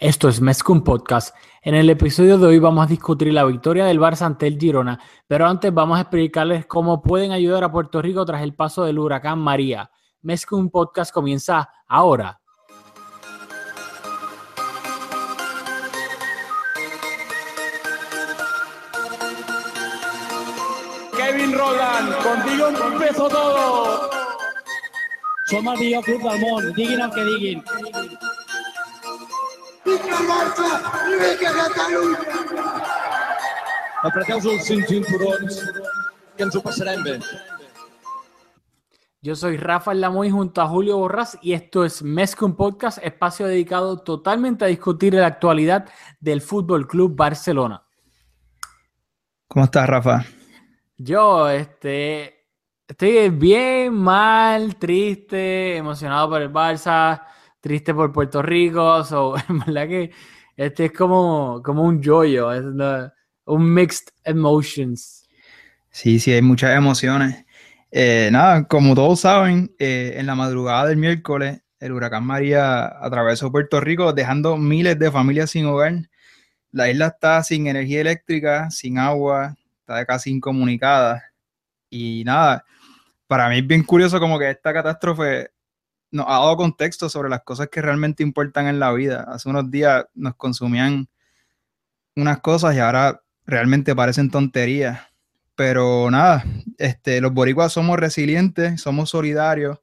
Esto es Mezcum Podcast. En el episodio de hoy vamos a discutir la victoria del Barça ante el Girona, pero antes vamos a explicarles cómo pueden ayudar a Puerto Rico tras el paso del huracán María. Mezcum Podcast comienza ahora. Kevin Roland, contigo empezó todo. Som el club del món, que. Vinga vinga Catalunya! Apreteu els cinc cinturons, que ens ho passarem bé. Yo soy Rafael Lamoy junto a Julio Borras y esto es Mezcum Podcast, espacio dedicado totalmente a discutir la actualidad del Fútbol Club Barcelona. ¿Cómo estás, Rafa? Yo, este, estoy bien, mal, triste, emocionado por el Barça, triste por Puerto Rico. So, en verdad que este es como, como un yoyo, es una- un mixed emotions. Sí, sí, hay muchas emociones. Eh, nada, como todos saben, eh, en la madrugada del miércoles, el huracán María atravesó Puerto Rico, dejando miles de familias sin hogar. La isla está sin energía eléctrica, sin agua, está casi incomunicada. Y nada, para mí es bien curioso como que esta catástrofe nos ha dado contexto sobre las cosas que realmente importan en la vida. Hace unos días nos consumían unas cosas y ahora realmente parecen tonterías. Pero nada, este, los boricuas somos resilientes, somos solidarios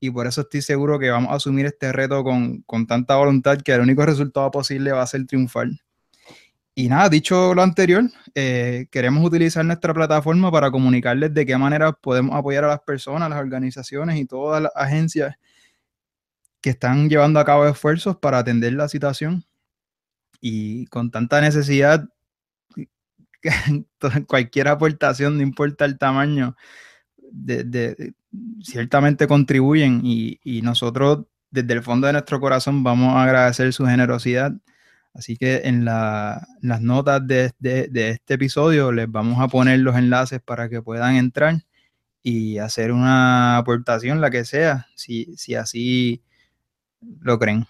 y por eso estoy seguro que vamos a asumir este reto con, con tanta voluntad que el único resultado posible va a ser triunfar. Y nada, dicho lo anterior, eh, queremos utilizar nuestra plataforma para comunicarles de qué manera podemos apoyar a las personas, las organizaciones y todas las agencias que están llevando a cabo esfuerzos para atender la situación. Y con tanta necesidad, cualquier aportación, no importa el tamaño, de, ciertamente contribuyen y, nosotros desde el fondo de nuestro corazón vamos a agradecer su generosidad. Así que en la- las notas de, este episodio les vamos a poner los enlaces para que puedan entrar y hacer una aportación, la que sea, si así lo creen.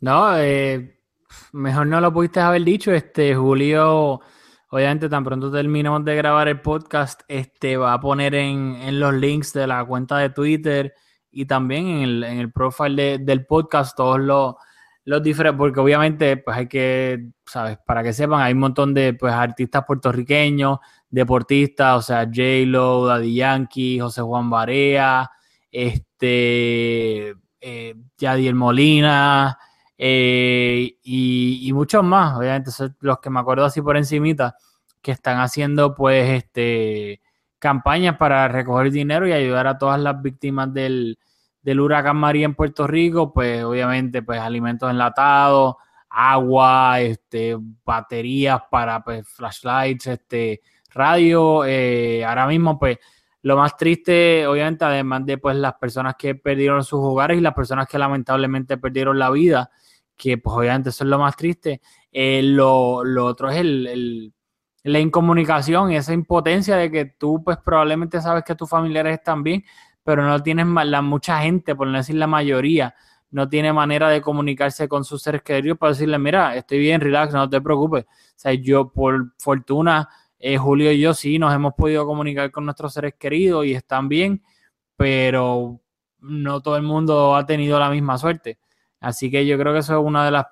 No, eh, mejor no lo pudiste haber dicho. Este Julio, obviamente, tan pronto terminemos de grabar el podcast, este va a poner en, en los links de la cuenta de Twitter y también en el, en el profile de- del podcast todos los, los diferentes, porque obviamente, pues hay que, sabes, para que sepan, hay un montón de pues artistas puertorriqueños, deportistas, o sea, J-Lo, Daddy Yankee, José Juan Barea, este, eh, Molina eh, y, y muchos más, obviamente, son los que me acuerdo así por encimita, que están haciendo pues este campañas para recoger dinero y ayudar a todas las víctimas del, del huracán María en Puerto Rico, pues obviamente pues alimentos enlatados, agua, este, baterías para pues, flashlights, este, radio, eh, ahora mismo pues lo más triste, obviamente, además de pues las personas que perdieron sus hogares y las personas que lamentablemente perdieron la vida, que pues obviamente eso es lo más triste, eh, lo, lo otro es el, el- la incomunicación y esa impotencia de que tú pues probablemente sabes que tus familiares están bien, pero no tienes la mucha gente, por no decir la mayoría, no tiene manera de comunicarse con sus seres queridos para decirle, mira, estoy bien, relax, no te preocupes. O sea, yo por fortuna, eh, Julio y yo sí nos hemos podido comunicar con nuestros seres queridos y están bien, pero no todo el mundo ha tenido la misma suerte. Así que yo creo que eso es una de las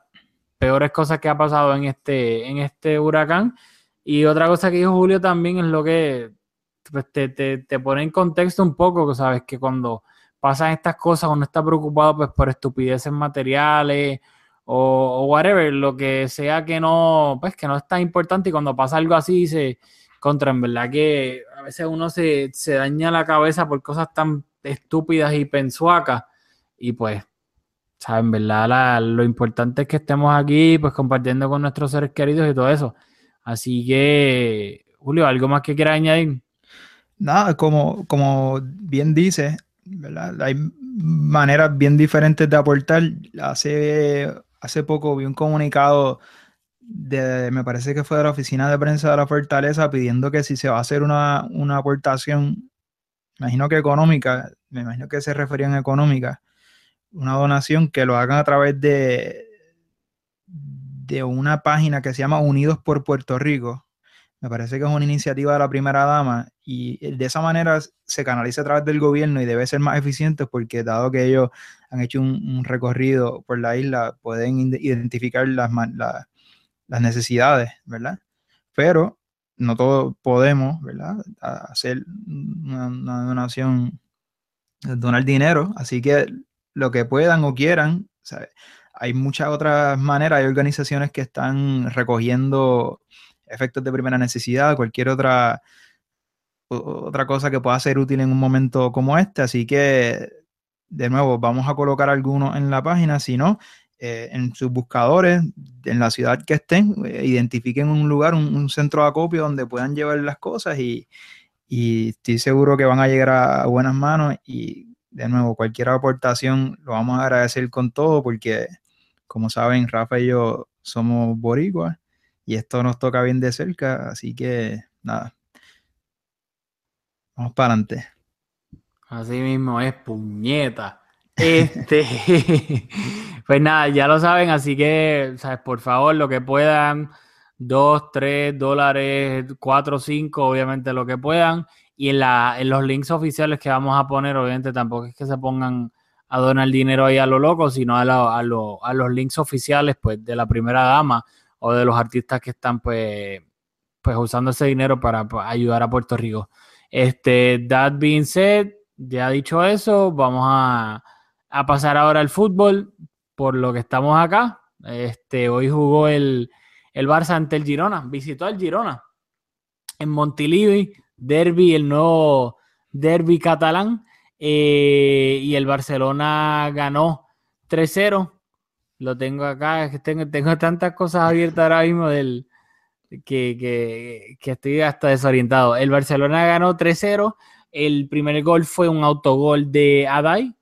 peores cosas que ha pasado en este, en este huracán. Y otra cosa que dijo Julio también es lo que pues, te, te, te pone en contexto un poco, que sabes que cuando pasan estas cosas uno está preocupado pues por estupideces materiales o, whatever, lo que sea que no, pues que no es tan importante y cuando pasa algo así se contra, en verdad que a veces uno se, se daña la cabeza por cosas tan estúpidas y pensuacas y pues, ¿sabes? Verdad la- lo importante es que estemos aquí pues compartiendo con nuestros seres queridos y todo eso. Así que, Julio, ¿algo más que quieras añadir? Nada, como, como bien dice, ¿verdad? Hay maneras bien diferentes de aportar. Hace, hace poco vi un comunicado de, me parece que fue de la oficina de prensa de la Fortaleza, pidiendo que si se va a hacer una, una aportación, imagino que económica, me imagino que se referían a económica, una donación que lo hagan a través de, de una página que se llama Unidos por Puerto Rico. Me parece que es una iniciativa de la primera dama y de esa manera se canaliza a través del gobierno y debe ser más eficiente porque dado que ellos han hecho un, recorrido por la isla, pueden identificar las, las necesidades, ¿verdad? Pero no todos podemos, ¿verdad? Hacer una, donación, donar dinero, así que lo que puedan o quieran, hay muchas otras maneras, hay organizaciones que están recogiendo efectos de primera necesidad, cualquier otra, otra cosa que pueda ser útil en un momento como este, así que de nuevo vamos a colocar algunos en la página, si no, eh, en sus buscadores, en la ciudad que estén, eh, identifiquen un lugar, un, centro de acopio donde puedan llevar las cosas y, estoy seguro que van a llegar a, buenas manos y de nuevo, cualquier aportación lo vamos a agradecer con todo porque, como saben, Rafa y yo somos boricuas y esto nos toca bien de cerca, así que nada, vamos para adelante. Así mismo es, puñeta. Este, pues nada, ya lo saben, así que, ¿sabes? por favor, lo que puedan, 2, 3 dólares, 4, 5, obviamente lo que puedan. Y en, la, en los links oficiales que vamos a poner, obviamente tampoco es que se pongan a donar dinero ahí a lo loco, sino a, a, a los links oficiales pues de la primera dama o de los artistas que están pues, pues usando ese dinero para, para ayudar a Puerto Rico. Este, that being said, ya dicho eso, vamos a a pasar ahora al fútbol, por lo que estamos acá. Este, hoy jugó el, el Barça ante el Girona, visitó al Girona en Montilivi, derby, el nuevo derby catalán, eh, y el Barcelona ganó 3-0. Lo tengo acá, tengo, tengo tantas cosas abiertas ahora mismo del, que, que, que, estoy hasta desorientado. El Barcelona ganó 3-0. El primer gol fue un autogol de Adai,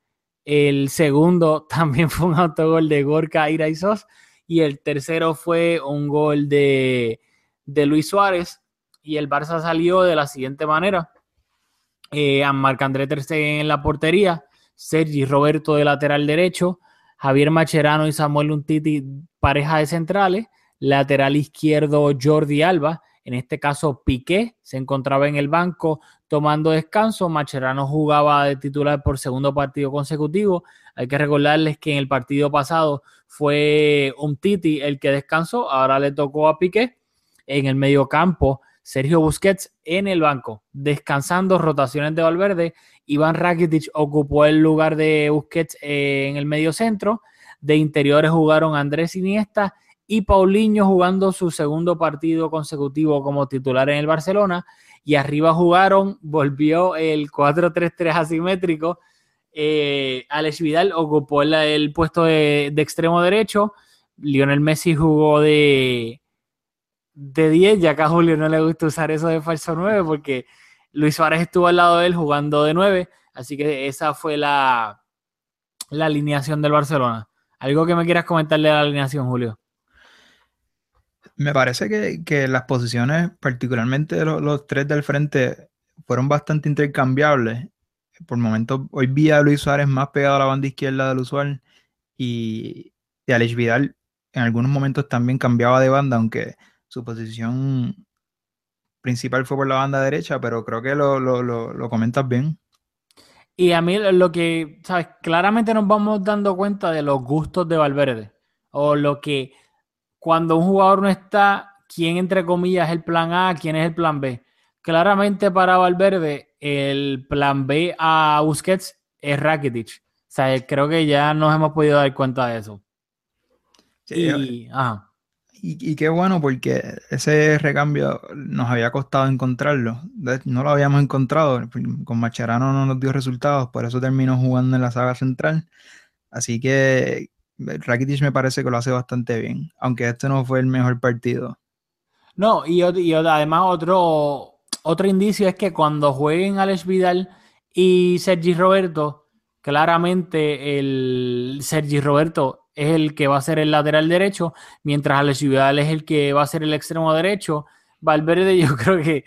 el segundo también fue un autogol de Gorka Iraizos. Y el tercero fue un gol de, Luis Suárez. Y el Barça salió de la siguiente manera. Eh, a Marc-André en la portería. Sergi Roberto de lateral derecho. Javier Macherano y Samuel Untiti, pareja de centrales. Lateral izquierdo Jordi Alba. En este caso, Piqué se encontraba en el banco tomando descanso. Macherano jugaba de titular por segundo partido consecutivo. Hay que recordarles que en el partido pasado fue un Titi el que descansó. Ahora le tocó a Piqué. En el medio campo, Sergio Busquets en el banco, descansando rotaciones de Valverde. Iván Rakitic ocupó el lugar de Busquets en el medio centro. De interiores jugaron Andrés Iniesta y Paulinho jugando su segundo partido consecutivo como titular en el Barcelona. Y arriba jugaron, volvió el 4-3-3 asimétrico. Eh, Alex Vidal ocupó el, puesto de, extremo derecho. Lionel Messi jugó de, de 10. Ya acá a Julio no le gusta usar eso de falso 9 porque Luis Suárez estuvo al lado de él jugando de 9. Así que esa fue la, la alineación del Barcelona. ¿Algo que me quieras comentarle de la alineación, Julio? Me parece que, las posiciones, particularmente de los, tres del frente, fueron bastante intercambiables. Por momentos, hoy vi a Luis Suárez más pegado a la banda izquierda del usual y, y Alex Vidal en algunos momentos también cambiaba de banda, aunque su posición principal fue por la banda derecha, pero creo que lo, lo comentas bien. Y a mí lo que, ¿sabes? Claramente nos vamos dando cuenta de los gustos de Valverde o lo que cuando un jugador no está, ¿quién entre comillas es el plan A, quién es el plan B? Claramente para Valverde, el plan B a Busquets es Rakitic. O sea, creo que ya nos hemos podido dar cuenta de eso. y, y, qué bueno porque ese recambio nos había costado encontrarlo. No lo habíamos encontrado. Con Macharano no nos dio resultados, por eso terminó jugando en la saga central. Así que Rakitic me parece que lo hace bastante bien, aunque este no fue el mejor partido. No, y, además otro, otro indicio es que cuando jueguen Alex Vidal y Sergi Roberto, claramente el Sergi Roberto es el que va a ser el lateral derecho, mientras Alex Vidal es el que va a ser el extremo derecho. Valverde, yo creo que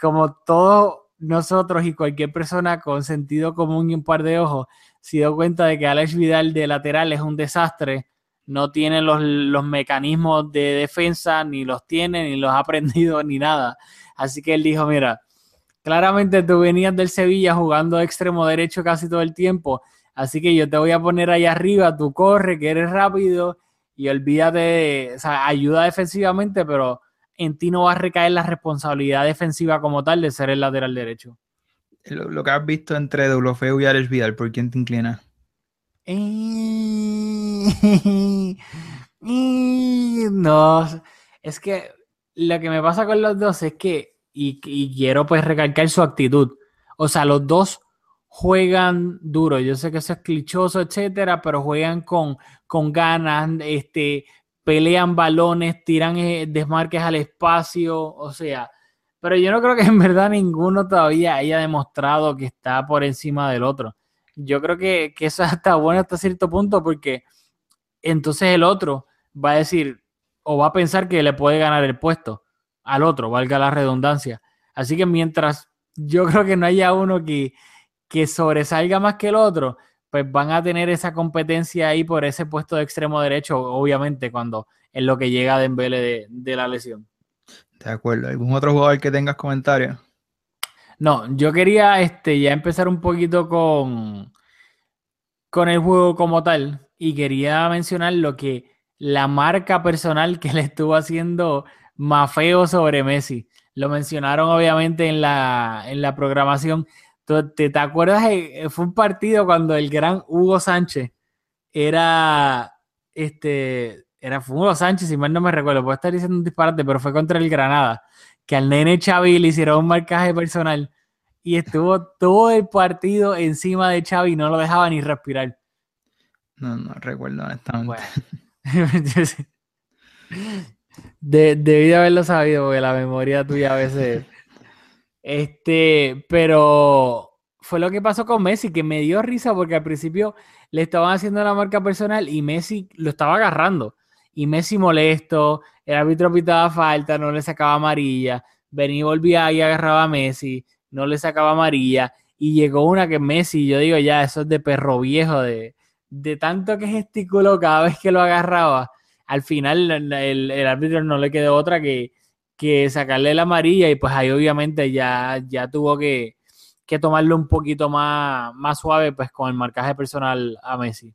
como todos nosotros y cualquier persona con sentido común y un par de ojos, se dio cuenta de que Alex Vidal de lateral es un desastre, no tiene los, los mecanismos de defensa, ni los tiene, ni los ha aprendido, ni nada. Así que él dijo, mira, claramente tú venías del Sevilla jugando de extremo derecho casi todo el tiempo, así que yo te voy a poner ahí arriba, tú corre, que eres rápido y olvídate, o sea, ayuda defensivamente, pero en ti no va a recaer la responsabilidad defensiva como tal de ser el lateral derecho. Lo, lo que has visto entre Deulofeu y Alex Vidal, ¿por quién te inclinas? No, es que lo que me pasa con los dos es que, y, y quiero pues recalcar su actitud, o sea, los dos juegan duro. Yo sé que eso es clichoso, etcétera, pero juegan con, con ganas, este, pelean balones, tiran eh, desmarques al espacio, o sea, pero yo no creo que en verdad ninguno todavía haya demostrado que está por encima del otro. Yo creo que, que eso está bueno hasta cierto punto porque entonces el otro va a decir o va a pensar que le puede ganar el puesto al otro, valga la redundancia. Así que mientras yo creo que no haya uno que, que sobresalga más que el otro, pues van a tener esa competencia ahí por ese puesto de extremo derecho, obviamente, cuando es lo que llega Dembele de, de la lesión. De acuerdo. ¿Algún otro jugador que tengas comentarios? No, yo quería este, ya empezar un poquito con, con el juego como tal y quería mencionar lo que la marca personal que le estuvo haciendo Mafeo sobre Messi. Lo mencionaron obviamente en la, en la programación. ¿Te, ¿Te acuerdas? Eh, Fue un partido cuando el gran Hugo Sánchez era este era fue Hugo Sánchez, si mal no me recuerdo, puedo estar diciendo un disparate, pero fue contra el Granada, que al nene Xavi le hicieron un marcaje personal y estuvo todo el partido encima de Xavi y no lo dejaba ni respirar. No, no recuerdo honestamente. Bueno. de, debí de haberlo sabido, porque la memoria tuya a veces... Este, pero fue lo que pasó con Messi, que me dio risa porque al principio le estaban haciendo la marca personal y Messi lo estaba agarrando. Y Messi molesto, el árbitro pitaba falta, no le sacaba amarilla. Vení volvía y agarraba a Messi, no le sacaba amarilla. Y llegó una que Messi, yo digo ya, eso es de perro viejo, de, de tanto que gesticuló cada vez que lo agarraba. Al final el, el, el árbitro no le quedó otra que, que sacarle la amarilla y pues ahí obviamente ya, ya tuvo que, que tomarlo un poquito más, más suave pues con el marcaje personal a Messi.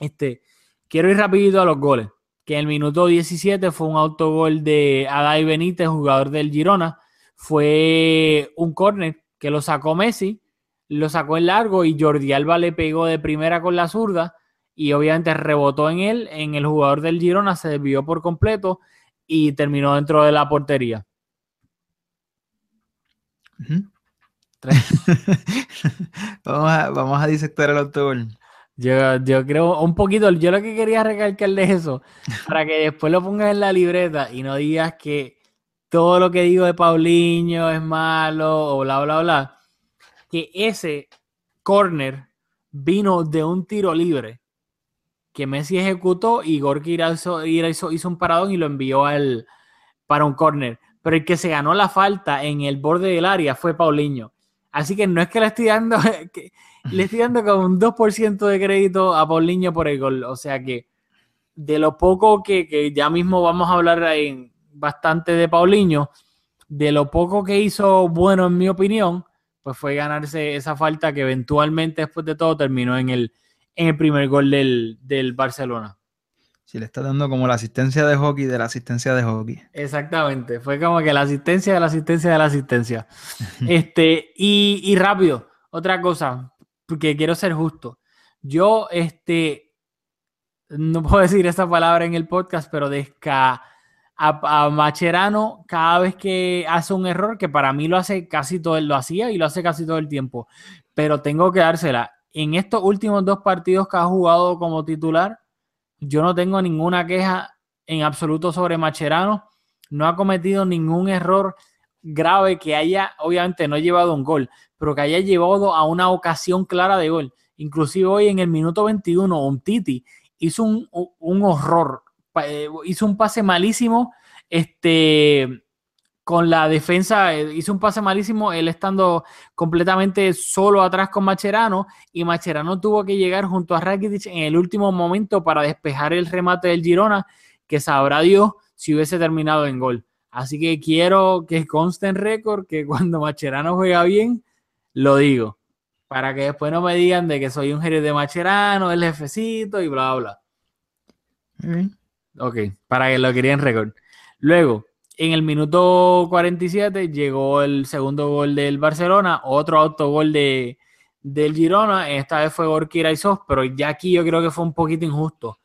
Este, quiero ir rapidito a los goles, que en el minuto 17 fue un autogol de Adai Benítez, jugador del Girona, fue un córner que lo sacó Messi, lo sacó en largo y Jordi Alba le pegó de primera con la zurda y obviamente rebotó en él, en el jugador del Girona, se desvió por completo y terminó dentro de la portería. Uh -huh. vamos, a, vamos a disectar el autogol. Yo, yo creo un poquito, yo lo que quería recalcar de eso, para que después lo pongas en la libreta y no digas que todo lo que digo de Paulinho es malo o bla, bla, bla, que ese corner vino de un tiro libre que Messi ejecutó y Gorky hizo, hizo, un paradón y lo envió al, para un corner. Pero el que se ganó la falta en el borde del área fue Paulinho. Así que no es que le estoy dando, que, le estoy dando como un 2% de crédito a Paulinho por el gol. O sea que de lo poco que, que ya mismo vamos a hablar en, bastante de Paulinho, de lo poco que hizo bueno en mi opinión, pues fue ganarse esa falta que eventualmente después de todo terminó en el, en el primer gol del, del Barcelona. Sí, le está dando como la asistencia de hockey de la asistencia de hockey. Exactamente, fue como que la asistencia de la asistencia de la asistencia. este, y, y, rápido, otra cosa, porque quiero ser justo. Yo, este, no puedo decir esta palabra en el podcast, pero desca a, a, Macherano cada vez que hace un error, que para mí lo hace casi todo, lo hacía y lo hace casi todo el tiempo, pero tengo que dársela en estos últimos dos partidos que ha jugado como titular, yo no tengo ninguna queja en absoluto sobre Macherano. No ha cometido ningún error grave que haya, obviamente no llevado un gol, pero que haya llevado a una ocasión clara de gol. Inclusive hoy en el minuto 21, un Titi hizo un, un horror, hizo un pase malísimo, este, con la defensa, eh, hizo un pase malísimo, él estando completamente solo atrás con Macherano, y Macherano tuvo que llegar junto a Rakitic en el último momento para despejar el remate del Girona, que sabrá Dios si hubiese terminado en gol. Así que quiero que conste en récord que cuando Macherano juega bien, lo digo. Para que después no me digan de que soy un gerente de Macherano, el jefecito y bla, bla. Ok, para que lo querían récord. Luego, en el minuto 47 llegó el segundo gol del Barcelona, otro autogol de, del Girona, esta vez fue Gorky Sos, pero ya aquí yo creo que fue un poquito injusto.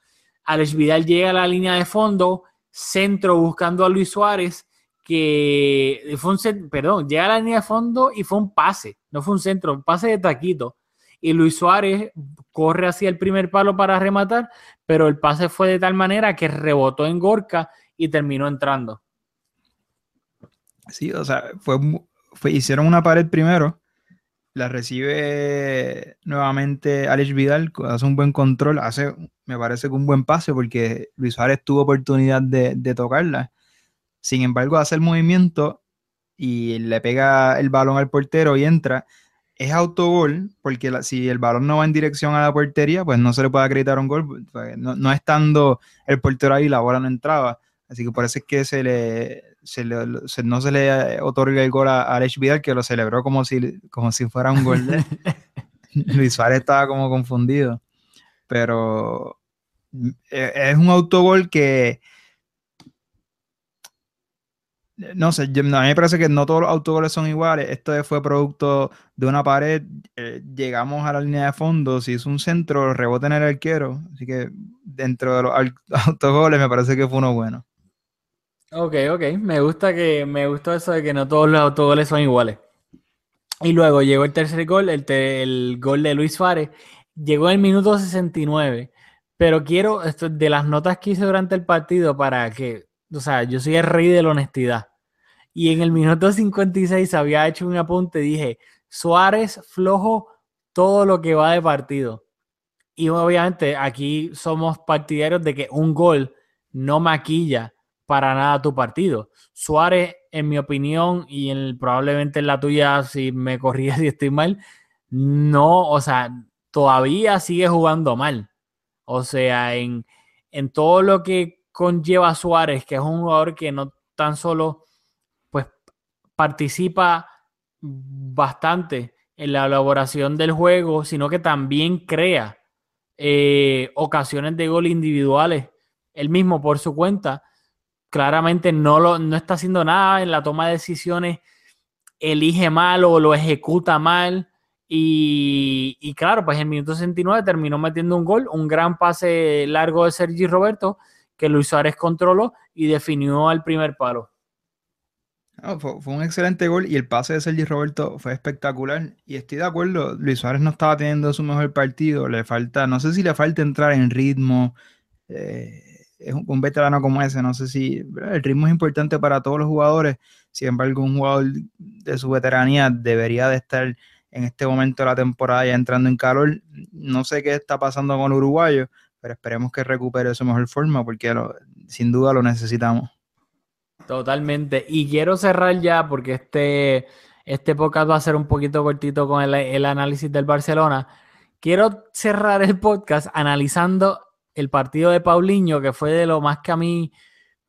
Alex Vidal llega a la línea de fondo, centro buscando a Luis Suárez, que fue un, perdón, llega a la línea de fondo y fue un pase, no fue un centro, un pase de taquito. Y Luis Suárez corre hacia el primer palo para rematar, pero el pase fue de tal manera que rebotó en Gorka y terminó entrando. Sí, o sea, fue, hicieron una pared primero, la recibe nuevamente Alex Vidal, hace un buen control, hace, me parece que un buen pase porque Luis Suárez tuvo oportunidad de, tocarla. Sin embargo, hace el movimiento y le pega el balón al portero y entra. Es autogol, porque si el balón no va en dirección a la portería, pues no se le puede acreditar un gol. Pues, no, no estando el portero ahí, la bola no entraba. Así que por eso es que se le, no se le otorga el gol a, Alex Vidal, que lo celebró como si, como si fuera un gol de Luis Suárez estaba como confundido. Pero eh, es un autogol que no sé, a mí me parece que no todos los autogoles son iguales. Esto fue producto de una pared. Eh, llegamos a la línea de fondo, se hizo un centro, rebote en el arquero. Así que dentro de los autogoles me parece que fue uno bueno. Ok, ok. Me gusta que me gustó eso de que no todos los autogoles son iguales. Y luego llegó el tercer gol, el, gol de Luis Suárez. Llegó en el minuto 69. Pero quiero, esto, de las notas que hice durante el partido, para que, o sea, yo soy el rey de la honestidad. Y en el minuto 56 había hecho un apunte, dije, Suárez flojo todo lo que va de partido. Y obviamente aquí somos partidarios de que un gol no maquilla para nada tu partido. Suárez, en mi opinión, y en, probablemente en la tuya, si me corrías si estoy mal, no, o sea, todavía sigue jugando mal. O sea, en, en todo lo que conlleva Suárez, que es un jugador que no tan solo pues participa bastante en la elaboración del juego, sino que también crea eh, ocasiones de gol individuales, él mismo por su cuenta claramente no, lo, no está haciendo nada en la toma de decisiones, elige mal o lo ejecuta mal. Y, claro, pues en el minuto 69 terminó metiendo un gol, un gran pase largo de Sergi Roberto que Luis Suárez controló y definió al primer palo. fue, un excelente gol y el pase de Sergi Roberto fue espectacular. Y estoy de acuerdo, Luis Suárez no estaba teniendo su mejor partido. Le falta, no sé si le falta entrar en ritmo. Eh, es un, veterano como ese, no sé si el ritmo es importante para todos los jugadores, sin embargo un jugador de su veteranía debería de estar en este momento de la temporada ya entrando en calor. No sé qué está pasando con el uruguayo, pero esperemos que recupere su mejor forma porque sin duda lo necesitamos. Totalmente. Y quiero cerrar ya porque este, este podcast va a ser un poquito cortito con el análisis del Barcelona. Quiero cerrar el podcast analizando el partido de Paulinho, que fue de lo más que a mí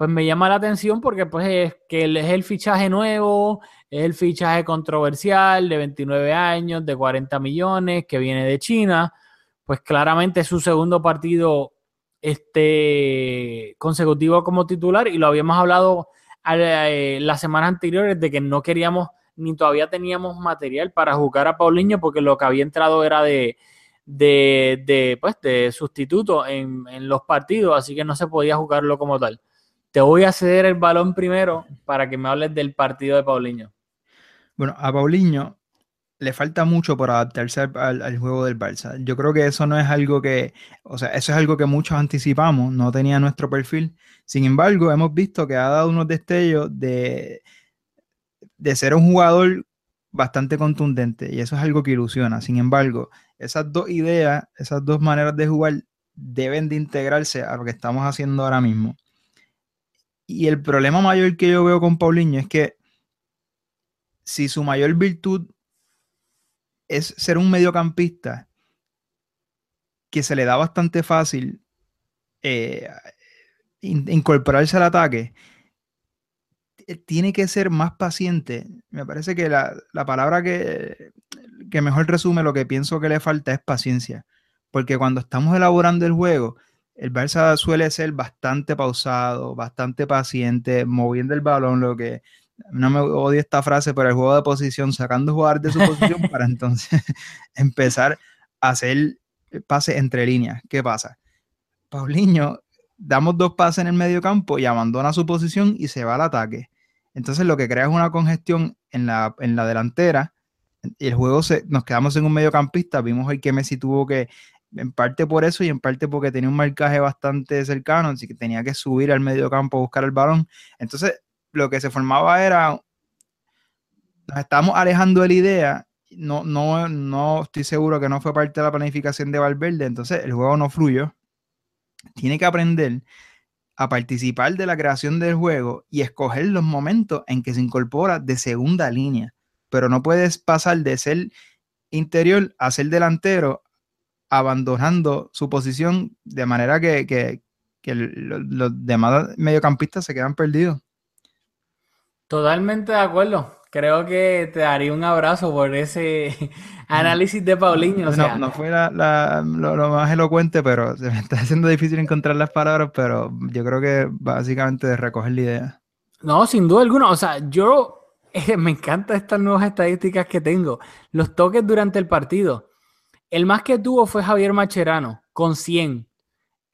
pues me llama la atención porque pues es que es el fichaje nuevo, es el fichaje controversial de 29 años, de 40 millones, que viene de China, pues claramente es su segundo partido este, consecutivo como titular y lo habíamos hablado eh, las semanas anteriores de que no queríamos ni todavía teníamos material para jugar a Paulinho porque lo que había entrado era de, de, de, pues, de sustituto en, en, los partidos, así que no se podía jugarlo como tal. Te voy a ceder el balón primero para que me hables del partido de Paulinho. Bueno, a Paulinho le falta mucho por adaptarse al, juego del Barça. Yo creo que eso no es algo que, o sea, eso es algo que muchos anticipamos, no tenía nuestro perfil. Sin embargo, hemos visto que ha dado unos destellos de, de ser un jugador bastante contundente y eso es algo que ilusiona. Sin embargo, esas dos ideas, esas dos maneras de jugar deben de integrarse a lo que estamos haciendo ahora mismo. Y el problema mayor que yo veo con Paulinho es que si su mayor virtud es ser un mediocampista que se le da bastante fácil eh, in- incorporarse al ataque, tiene que ser más paciente. Me parece que la, la palabra que, que mejor resume lo que pienso que le falta es paciencia. Porque cuando estamos elaborando el juego, el Barça suele ser bastante pausado, bastante paciente, moviendo el balón, lo que no me odio esta frase, pero el juego de posición, sacando jugadores de su posición para entonces empezar a hacer pases entre líneas. ¿Qué pasa? Paulinho, damos dos pases en el medio campo y abandona su posición y se va al ataque. Entonces lo que crea es una congestión en la, en la delantera y el juego se, nos quedamos en un mediocampista. Vimos hoy que Messi tuvo que, en parte por eso y en parte porque tenía un marcaje bastante cercano, así que tenía que subir al mediocampo a buscar el balón. Entonces lo que se formaba era, nos estábamos alejando de la idea. No, no, no estoy seguro que no fue parte de la planificación de Valverde, entonces el juego no fluyó. Tiene que aprender a participar de la creación del juego y escoger los momentos en que se incorpora de segunda línea. Pero no puedes pasar de ser interior a ser delantero abandonando su posición de manera que, que, que lo- los demás mediocampistas se quedan perdidos. Totalmente de acuerdo. Creo que te daría un abrazo por ese análisis de Paulinho. O No, sea, no fue la- la- lo, lo más elocuente, pero se me está haciendo difícil encontrar las palabras, pero yo creo que básicamente recoger la idea. No, sin duda alguna. O sea, yo eh, me encantan estas nuevas estadísticas que tengo. Los toques durante el partido. El más que tuvo fue Javier Macherano, con 100.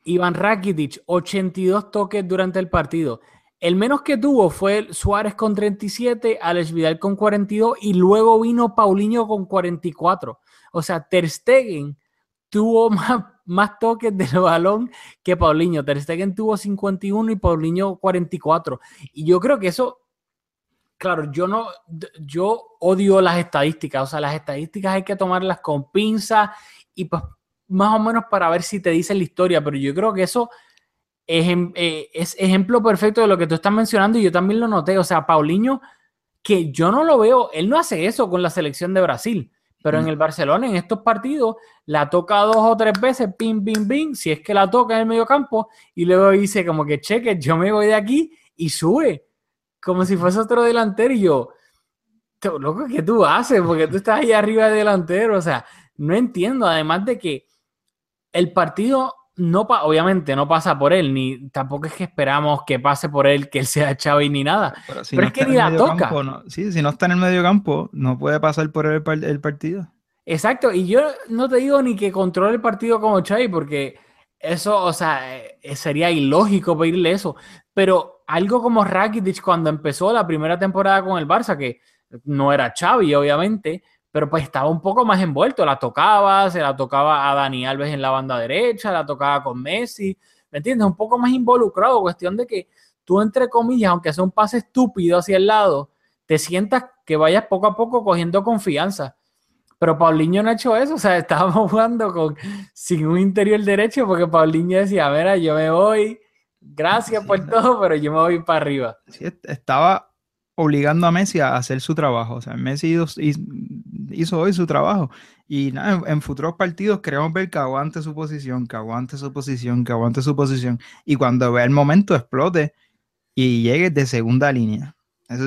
Iván Rakitic, 82 toques durante el partido. El menos que tuvo fue Suárez con 37, Alex Vidal con 42 y luego vino Paulinho con 44. O sea, Ter Stegen tuvo más, toques del balón que Paulinho. Ter Stegen tuvo 51 y Paulinho 44. Y yo creo que eso, claro, yo no, yo odio las estadísticas, o sea, las estadísticas hay que tomarlas con pinzas y pues más o menos para ver si te dicen la historia, pero yo creo que eso es, em- eh, es ejemplo perfecto de lo que tú estás mencionando y yo también lo noté, o sea, Paulinho, que yo no lo veo, él no hace eso con la selección de Brasil, pero en Mm. el Barcelona, en estos partidos, la toca dos o tres veces, pim, pim, pim, si es que la toca en el medio campo, y luego dice como que cheque, yo me voy de aquí y sube, como si fuese otro delantero, y yo, "Te- loco, ¿qué tú haces? Porque tú estás ahí arriba de delantero, o sea, no entiendo, además de que el partido no pa- obviamente no pasa por él, ni tampoco es que esperamos que pase por él, que él sea Xavi ni nada. Pero, si Pero es que ni la toca. campo, no- sí, si no está en el medio campo, no puede pasar por él el, par- el partido. Exacto, y yo no te digo ni que controle el partido como Xavi, porque eso, o sea, eh, sería ilógico pedirle eso, pero algo como Rakitic cuando empezó la primera temporada con el Barça, que no era Xavi, obviamente, pero pues estaba un poco más envuelto, la tocaba, se la tocaba a Dani Alves en la banda derecha, la tocaba con Messi, ¿me entiendes? Un poco más involucrado, cuestión de que tú, entre comillas, aunque sea un pase estúpido hacia el lado, te sientas que vayas poco a poco cogiendo confianza. Pero Paulinho no ha hecho eso, o sea, estábamos jugando con, sin un interior derecho porque Paulinho decía, mira, yo me voy, gracias Sí, por no. todo, pero yo me voy para arriba. Sí, est- estaba obligando a Messi a hacer su trabajo. O sea, Messi hizo, hoy su trabajo. Y nada, en, en futuros partidos queremos ver que aguante su posición, que aguante su posición, que aguante su posición. Y cuando vea el momento explote y llegue de segunda línea. Eso,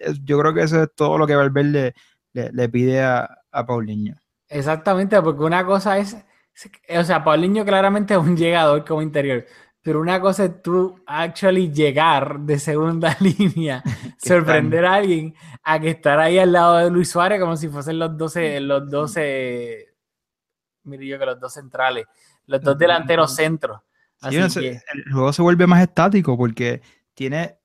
es- yo creo que eso es todo lo que Valverde le, le pide a, a Paulinho. Exactamente, porque una cosa es, o sea, Paulinho claramente es un llegador como interior, pero una cosa es tú actually llegar de segunda línea, sorprender a alguien a que estar ahí al lado de Luis Suárez como si fuesen los 12, los 12, mire yo que los dos centrales, los dos delanteros centros. Sí, Así no sé, que, el juego se vuelve más estático porque tiene,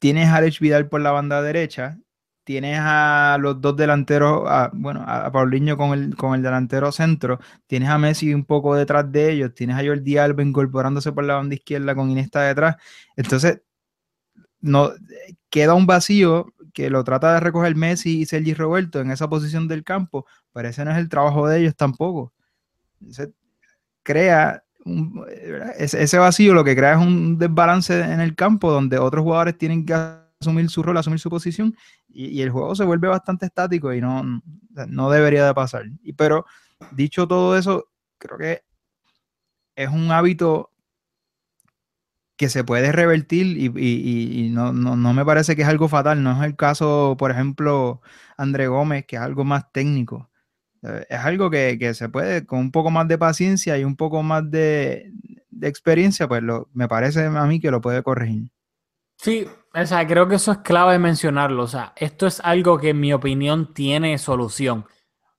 tienes a Alex Vidal por la banda derecha, tienes a los dos delanteros, a- bueno, a, Paulinho con el, con el delantero centro, tienes a Messi un poco detrás de ellos, tienes a Jordi Alba incorporándose por la banda izquierda con Iniesta detrás. Entonces, no, queda un vacío que lo trata de recoger Messi y Sergi Roberto en esa posición del campo, pero ese no es el trabajo de ellos tampoco. Entonces, crea un- ese, ese vacío, lo que crea es un desbalance en el campo donde otros jugadores tienen que asumir su rol, asumir su posición y, el juego se vuelve bastante estático y no, no debería de pasar. Y, pero dicho todo eso, creo que es un hábito que se puede revertir y no, no- no me parece que es algo fatal. No es el caso, por ejemplo, André Gómez, que es algo más técnico. Eh, Es algo que, que se puede, con un poco más de paciencia y un poco más de, de experiencia, pues lo, me parece a mí que lo puede corregir. Sí, o sea, creo que eso es clave mencionarlo. O sea, esto es algo que en mi opinión tiene solución.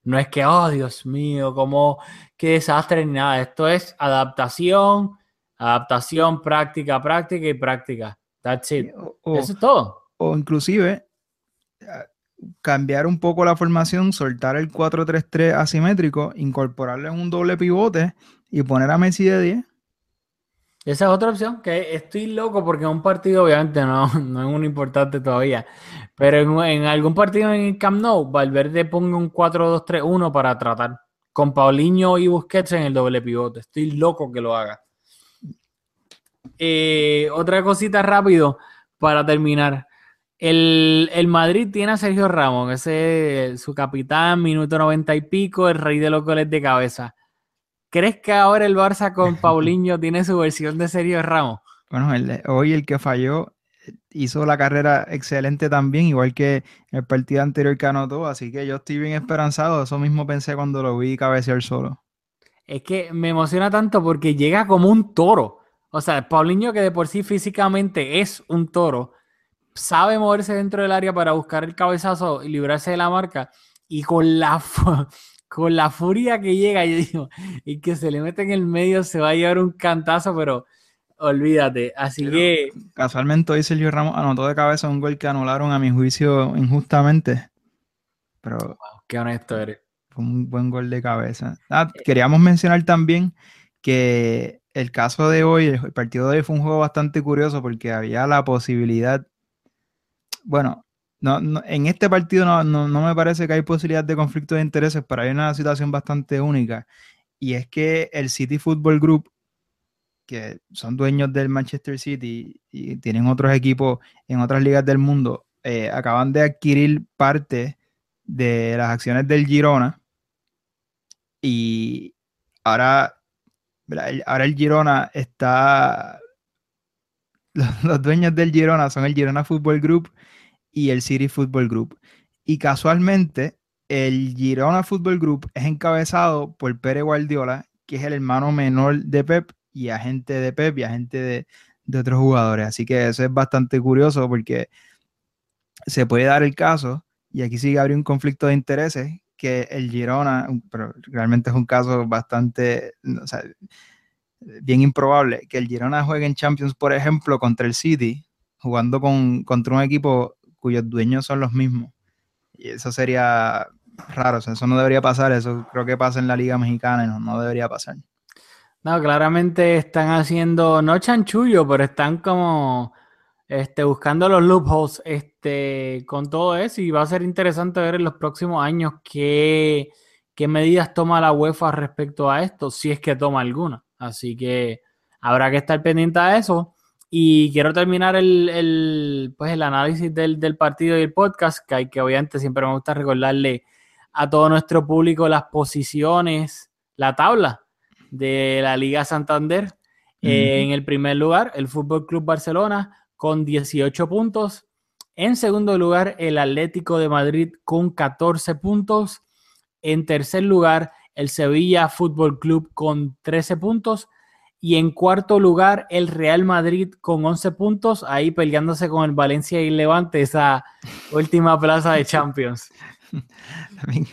No es que, oh, Dios mío, cómo, qué desastre ni nada. Esto es adaptación, adaptación, práctica, práctica y práctica. That's it. O, Eso es todo. o inclusive eh, cambiar un poco la formación, soltar el 4-3-3 asimétrico, incorporarle un doble pivote y poner a Messi de 10. Esa es otra opción, que estoy loco porque en un partido, obviamente, no, no es un importante todavía, pero en, en algún partido en el Camp Nou, Valverde ponga un 4-2-3-1 para tratar con Paulinho y Busquets en el doble pivote. Estoy loco que lo haga. Eh, otra cosita rápido para terminar. El, el Madrid tiene a Sergio Ramos, ese es su capitán, minuto 90 y pico, el rey de los goles de cabeza. ¿Crees que ahora el Barça con Paulinho tiene su versión de Sergio Ramos? Bueno, el hoy el que falló eh, hizo la carrera excelente también, igual que el partido anterior que anotó, así que yo estoy bien esperanzado. Eso mismo pensé cuando lo vi cabecear solo. Es que me emociona tanto porque llega como un toro. O sea, Paulinho, que de por sí físicamente es un toro, sabe moverse dentro del área para buscar el cabezazo y librarse de la marca. Y con la, con la furia que llega, yo digo, y que se le mete en el medio, se va a llevar un cantazo, pero olvídate. Así Pero- que Casualmente hoy Sergio Ramos anotó de cabeza un gol que anularon a mi juicio injustamente, pero qué honesto eres. Fue un buen gol de cabeza. Ah, queríamos mencionar también que el caso de hoy, el partido de hoy fue un juego bastante curioso porque había la posibilidad, bueno, no, no- en este partido no, no- no me parece que hay posibilidad de conflicto de intereses, pero hay una situación bastante única y es que el City Football Group, que son dueños del Manchester City y tienen otros equipos en otras ligas del mundo, eh, acaban de adquirir parte de las acciones del Girona y ahora, ahora el Girona está, los dueños del Girona son el Girona Football Group y el City Football Group. Y casualmente, el Girona Football Group es encabezado por Pere Guardiola, que es el hermano menor de Pep y agente de Pep y agente de, de otros jugadores. Así que eso es bastante curioso porque se puede dar el caso, y aquí sí habría un conflicto de intereses, que el Girona, pero realmente es un caso bastante, o sea, bien improbable, que el Girona juegue en Champions, por ejemplo, contra el City, jugando con, contra un equipo cuyos dueños son los mismos. Y eso sería raro, o sea, eso no debería pasar, eso creo que pasa en la Liga Mexicana no debería pasar. No, claramente están haciendo, no chanchullo, pero están como este, buscando los loopholes este, con todo eso y va a ser interesante ver en los próximos años qué, qué medidas toma la UEFA respecto a esto, si es que toma alguna. Así que habrá que estar pendiente a eso. Y quiero terminar el, el, pues el análisis del, del partido y el podcast, que hay que obviamente siempre me gusta recordarle a todo nuestro público las posiciones, la tabla de la Liga Santander. Eh, en el primer lugar, el Fútbol Club Barcelona con 18 puntos. En segundo lugar, el Atlético de Madrid con 14 puntos. En tercer lugar, el Sevilla Fútbol Club con 13 puntos. Y en cuarto lugar, el Real Madrid con 11 puntos, ahí peleándose con el Valencia y Levante, esa última plaza de Champions. También,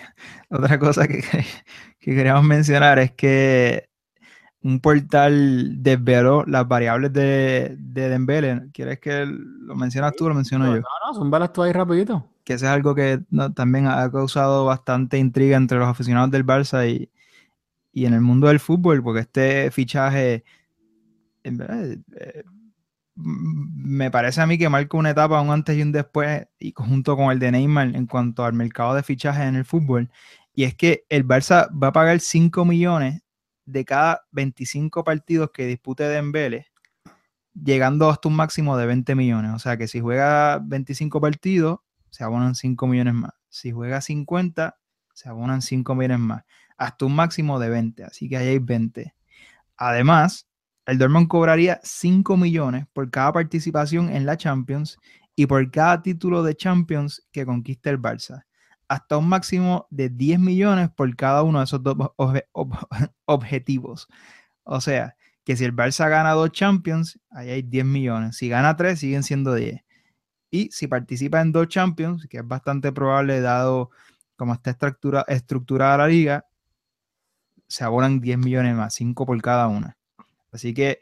Otra cosa que, que queríamos mencionar es que un portal desveló las variables de, de Dembele. ¿Quieres que lo mencionas tú o lo menciono No, yo? no, zúmbalas tú ahí rapidito. Que eso es algo que no, también ha causado bastante intriga entre los aficionados del Barça y, y en el mundo del fútbol, porque este fichaje en verdad, eh, m- me parece a mí que marca una etapa, un antes y un después, y junto con el de Neymar en cuanto al mercado de fichajes en el fútbol. Y es que el Barça va a pagar 5 millones de cada 25 partidos que dispute Dembele, llegando hasta un máximo de 20 millones. O sea que si juega 25 partidos, se abonan 5 millones más. Si juega 50, se abonan 5 millones más. Hasta un máximo de 20, así que ahí hay 20. Además, el Dortmund cobraría 5 millones por cada participación en la Champions y por cada título de Champions que conquiste el Barça. Hasta un máximo de 10 millones por cada uno de esos dos obje- ob- objetivos. O sea, que si el Barça gana dos Champions, ahí hay 10 millones. Si gana tres, siguen siendo 10. Y si participa en dos Champions, que es bastante probable dado cómo está estructura- estructurada la liga, se abonan 10 millones más, 5 por cada una. Así que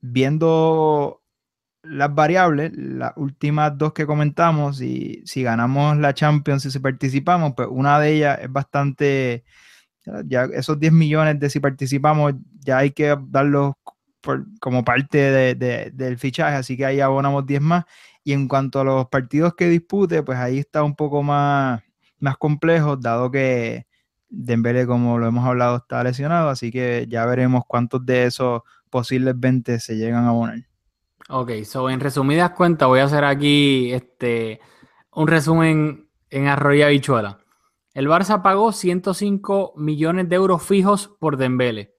viendo las variables, las últimas dos que comentamos, y si ganamos la Champions y si participamos, pues una de ellas es bastante, ya esos 10 millones de si participamos, ya hay que darlos por- como parte de- de- del fichaje, así que ahí abonamos 10 más. Y en cuanto a los partidos que dispute, pues ahí está un poco más, más complejo, dado que Dembélé, como lo hemos hablado, está lesionado, así que ya veremos cuántos de esos posibles 20 se llegan a abonar. Ok, so en resumidas cuentas voy a hacer aquí este, un resumen en arroyo y habichuela. El Barça pagó 105 millones de euros fijos por Dembélé.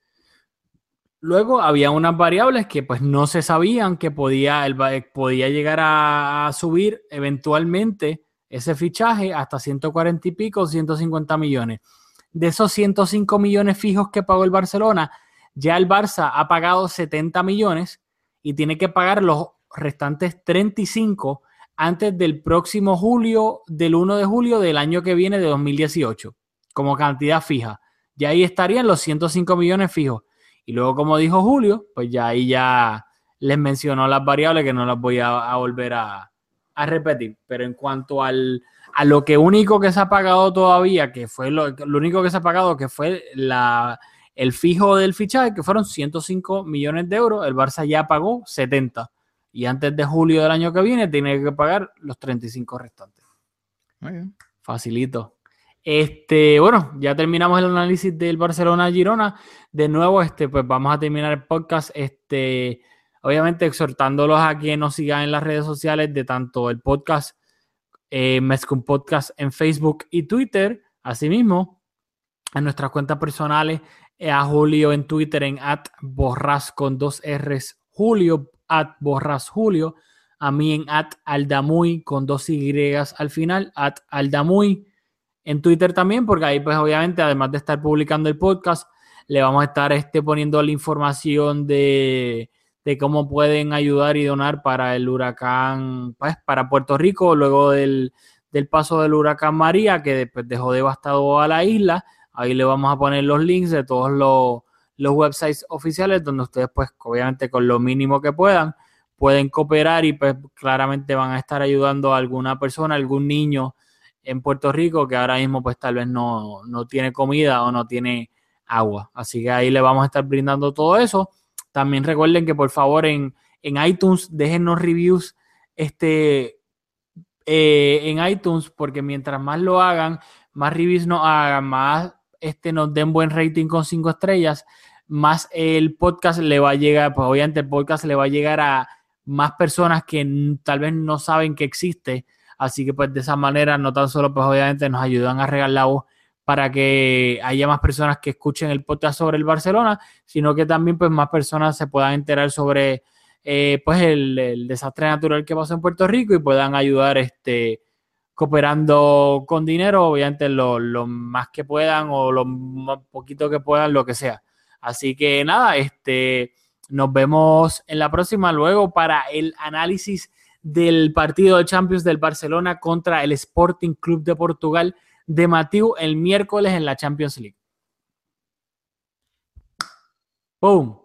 Luego había unas variables que pues no se sabían que podía, el, podía llegar a subir eventualmente ese fichaje hasta 140 y pico, 150 millones. De esos 105 millones fijos que pagó el Barcelona, ya el Barça ha pagado 70 millones y tiene que pagar los restantes 35 antes del próximo julio, del 1 de julio del año que viene de 2018, como cantidad fija. Ya ahí estarían los 105 millones fijos. Y luego, como dijo Julio, pues ya ahí ya les mencionó las variables que no las voy a, volver a repetir. Pero en cuanto al, a lo que único que se ha pagado todavía, que fue lo, lo único que se ha pagado, que fue la, el fijo del fichaje, que fueron 105 millones de euros, el Barça ya pagó 70. Y antes de julio del año que viene tiene que pagar los 35 restantes. Muy bien. Facilito. Este, bueno, ya terminamos el análisis del Barcelona Girona. De nuevo, este, pues vamos a terminar el podcast. Este, obviamente exhortándolos a que nos sigan en las redes sociales de tanto el podcast, eh, Mezcum Podcast en Facebook y Twitter. Asimismo, en nuestras cuentas personales, eh, a Julio en Twitter en at borras con dos R's, Julio at borras Julio, a mí en at aldamuy con dos Y al final, at aldamuy en Twitter también, porque ahí pues obviamente además de estar publicando el podcast, le vamos a estar este, poniendo la información de, de cómo pueden ayudar y donar para el huracán, pues para Puerto Rico, luego del, del paso del huracán María, que después dejó devastado a la isla. Ahí le vamos a poner los links de todos los, los websites oficiales donde ustedes pues obviamente con lo mínimo que puedan pueden cooperar y pues claramente van a estar ayudando a alguna persona, algún niño en Puerto Rico que ahora mismo pues tal vez no, no tiene comida o no tiene agua. Así que ahí le vamos a estar brindando todo eso. También recuerden que por favor en, en iTunes déjennos reviews este, eh, en iTunes porque mientras más lo hagan, más reviews nos hagan, más este, nos den buen rating con cinco estrellas, más el podcast le va a llegar, pues obviamente el podcast le va a llegar a más personas que tal vez no saben que existe. Así que pues de esa manera no tan solo pues obviamente nos ayudan a regar la voz para que haya más personas que escuchen el podcast sobre el Barcelona, sino que también pues más personas se puedan enterar sobre eh, pues el, desastre natural que pasó en Puerto Rico y puedan ayudar este cooperando con dinero, obviamente lo, lo más que puedan o lo más poquito que puedan, lo que sea. Así que nada, este nos vemos en la próxima luego para el análisis del partido de Champions del Barcelona contra el Sporting Club de Portugal de Matiu el miércoles en la Champions League. ¡Boom!